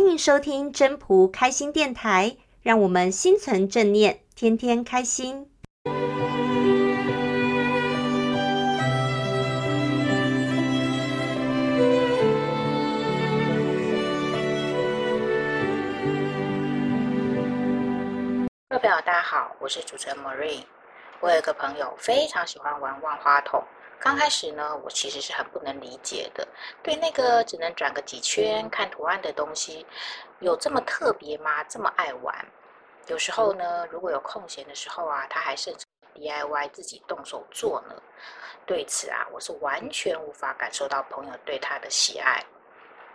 欢迎收听真仆开心电台，让我们心存正念，天天开心。各位朋友，大家好，我是主持人 Marie。我有一个朋友非常喜欢玩万花筒。刚开始呢，我其实是很不能理解的，对那个只能转个几圈看图案的东西，有这么特别吗？这么爱玩？有时候呢，如果有空闲的时候啊，他还甚至 DIY 自己动手做呢。对此啊，我是完全无法感受到朋友对他的喜爱。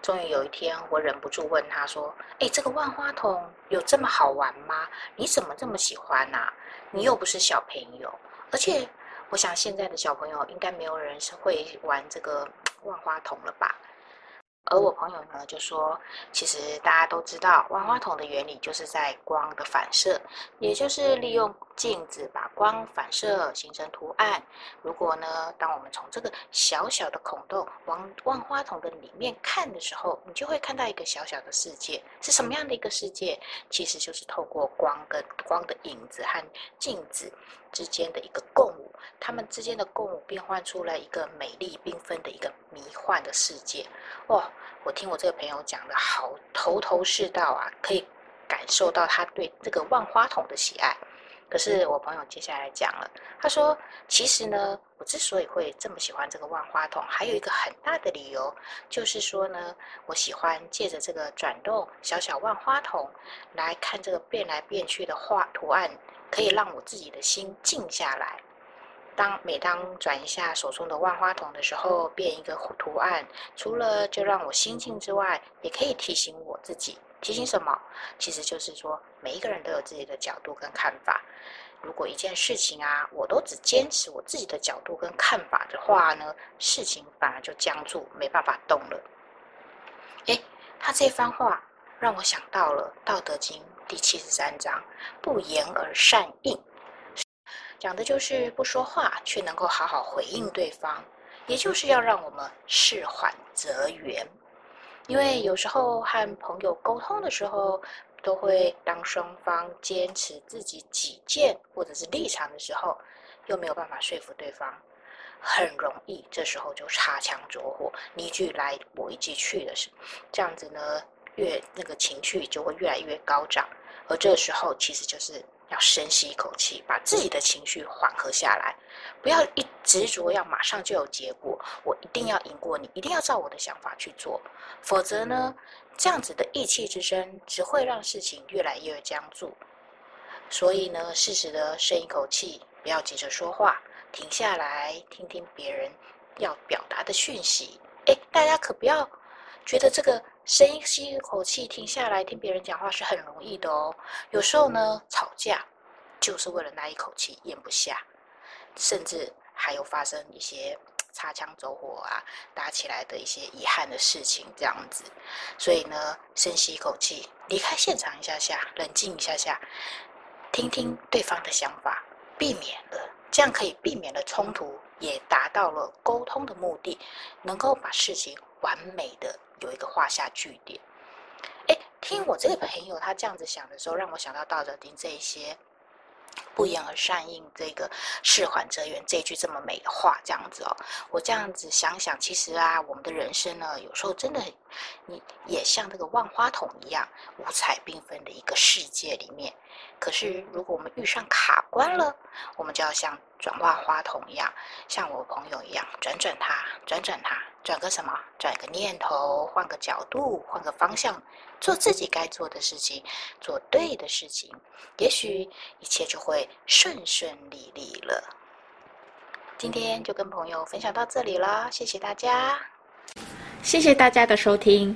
终于有一天，我忍不住问他说：“哎，这个万花筒有这么好玩吗？你怎么这么喜欢啊？你又不是小朋友，而且……”我想现在的小朋友应该没有人是会玩这个 万花筒了吧？而我朋友呢就说，其实大家都知道，万花筒的原理就是在光的反射，也就是利用镜子把光反射形成图案。如果呢，当我们从这个小小的孔洞往万花筒的里面看的时候，你就会看到一个小小的世界。是什么样的一个世界？其实就是透过光跟光的影子和镜子之间的一个共舞，它们之间的共舞变换出来一个美丽缤纷的一个迷幻的世界。哇！我听我这个朋友讲的好头头是道啊，可以感受到他对这个万花筒的喜爱。可是我朋友接下来讲了，他说：“其实呢，我之所以会这么喜欢这个万花筒，还有一个很大的理由，就是说呢，我喜欢借着这个转动小小万花筒来看这个变来变去的画图案，可以让我自己的心静下来。”当每当转一下手中的万花筒的时候，变一个图案，除了就让我心静之外，也可以提醒我自己，提醒什么？其实就是说，每一个人都有自己的角度跟看法。如果一件事情啊，我都只坚持我自己的角度跟看法的话呢，事情反而就僵住，没办法动了。诶，他这番话让我想到了《道德经》第七十三章：“不言而善应。”讲的就是不说话，却能够好好回应对方，也就是要让我们事缓则圆。因为有时候和朋友沟通的时候，都会当双方坚持自己己见或者是立场的时候，又没有办法说服对方，很容易这时候就擦枪走火，你一句来我一句去的是，这样子呢，越那个情绪就会越来越高涨，而这个时候其实就是。要深吸一口气，把自己的情绪缓和下来，不要一执着要马上就有结果。我一定要赢过你，一定要照我的想法去做，否则呢，这样子的意气之争只会让事情越来越僵住。所以呢，适时的深一口气，不要急着说话，停下来听听别人要表达的讯息。诶，大家可不要觉得这个。深吸一口气，停下来听别人讲话是很容易的哦。有时候呢，吵架就是为了那一口气咽不下，甚至还有发生一些 擦枪走火啊、打起来的一些遗憾的事情，这样子。所以呢，深吸一口气，离开现场一下下，冷静一下下，听听对方的想法，避免了这样可以避免了冲突，也达到了沟通的目的，能够把事情完美的。有一个画下句点，哎，听我这个朋友他这样子想的时候，让我想到《道德经》这一些“不言而善应”这个“事缓则圆”这一句这么美的话，这样子哦，我这样子想想，其实啊，我们的人生呢，有时候真的，你也像那个万花筒一样，五彩缤纷的一个世界里面。可是，如果我们遇上卡关了，我们就要像转万花筒一样，像我朋友一样，转转它，转转它，转个什么？转个念头，换个角度，换个方向，做自己该做的事情，做对的事情，也许一切就会顺顺利利了。今天就跟朋友分享到这里了，谢谢大家，谢谢大家的收听。